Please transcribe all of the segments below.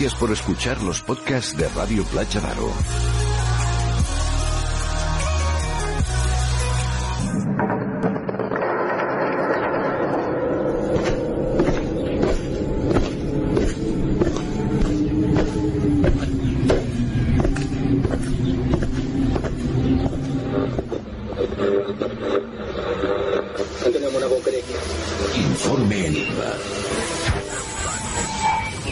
Gracias por escuchar los podcasts de Radio Playa Daro. Informe Enigma.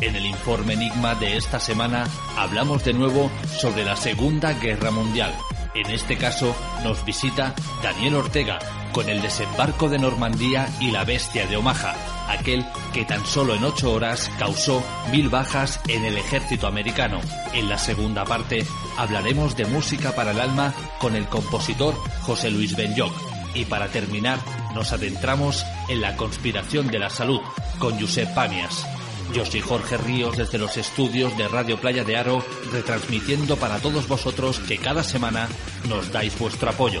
En el informe Enigma de esta semana hablamos de nuevo sobre la Segunda Guerra Mundial. En este caso nos visita Daniel Ortega con el desembarco de Normandía y la bestia de Omaha, aquel que tan solo en ocho horas causó mil bajas en el ejército americano. En la segunda parte hablaremos de música para el alma con el compositor José Luis Benyoc. Y para terminar, nos adentramos en la conspiración de la salud con Josep Pamias. Yo soy Jorge Ríos desde los estudios de Radio Playa de Aro, retransmitiendo para todos vosotros que cada semana nos dais vuestro apoyo.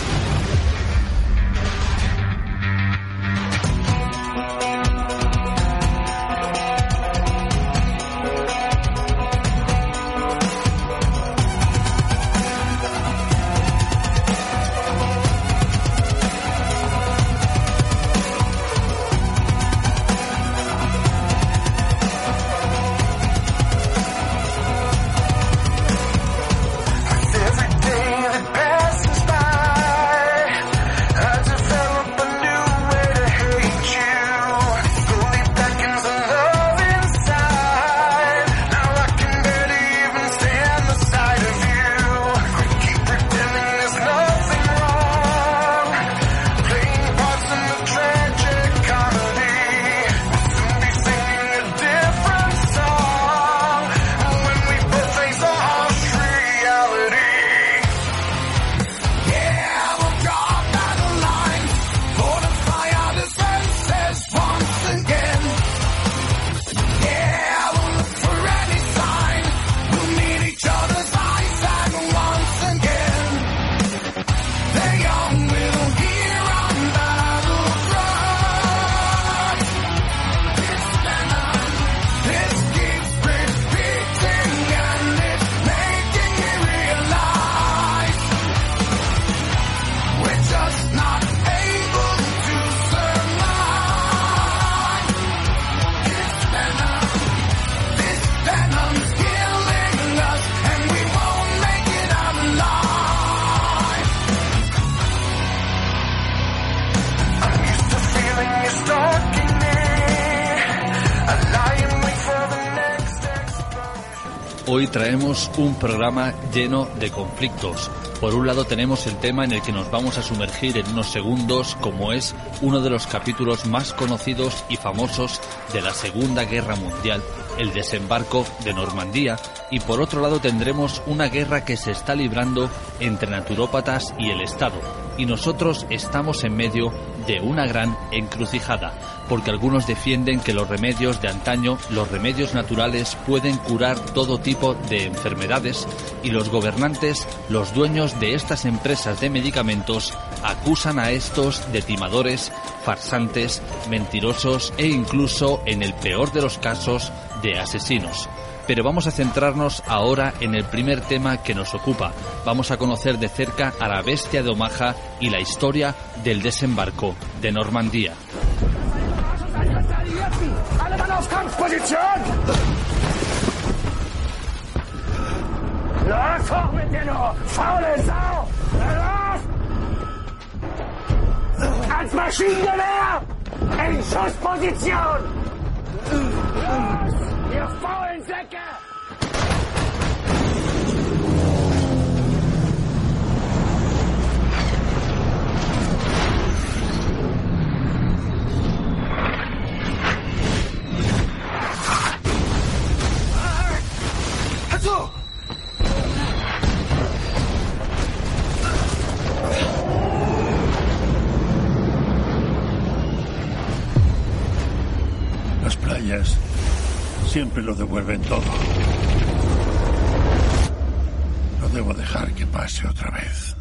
Hoy traemos un programa lleno de conflictos. Por un lado tenemos el tema en el que nos vamos a sumergir en unos segundos, como es uno de los capítulos más conocidos y famosos de la Segunda Guerra Mundial, el desembarco de Normandía, y por otro lado tendremos una guerra que se está librando entre naturópatas y el Estado, y nosotros estamos en medio de una gran encrucijada, porque algunos defienden que los remedios de antaño, los remedios naturales, pueden curar todo tipo de enfermedades y los gobernantes, los dueños de estas empresas de medicamentos, acusan a estos de timadores, farsantes, mentirosos e incluso, en el peor de los casos, de asesinos. Pero vamos a centrarnos ahora en el primer tema que nos ocupa. Vamos a conocer de cerca a la bestia de Omaha y la historia del desembarco de Normandía. Alle Mann auf Kampfposition! Siempre lo devuelven todo. No debo dejar que pase otra vez.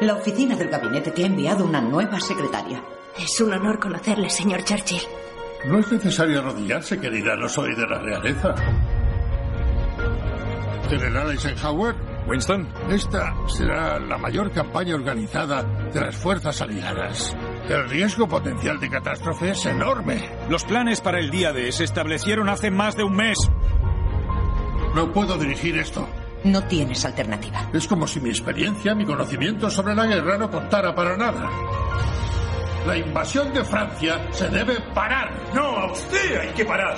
La oficina del gabinete te ha enviado una nueva secretaria. Es un honor conocerle, señor Churchill. No es necesario arrodillarse, querida. No soy de la realeza. General Eisenhower, Winston, esta será la mayor campaña organizada de las fuerzas aliadas. El riesgo potencial de catástrofe es enorme. los planes para el día D se establecieron hace más de un mes. No puedo dirigir esto. No tienes alternativa. Es como si mi experiencia, mi conocimiento sobre la guerra no contara para nada. La invasión de Francia se debe parar. No, a usted hay que parar.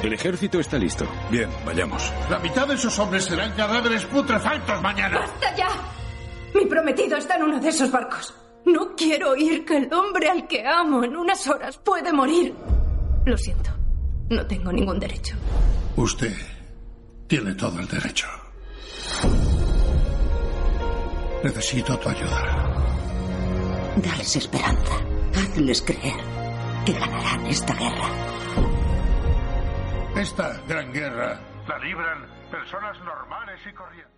El ejército está listo. Bien, vayamos. La mitad de esos hombres serán cadáveres putrefactos mañana. ¡Basta ya! Mi prometido está en uno de esos barcos. No quiero oír que el hombre al que amo en unas horas puede morir. Lo siento. No tengo ningún derecho. Usted tiene todo el derecho. Necesito tu ayuda. Dales esperanza. Hazles creer que ganarán esta guerra. Esta gran guerra la libran personas normales y corrientes.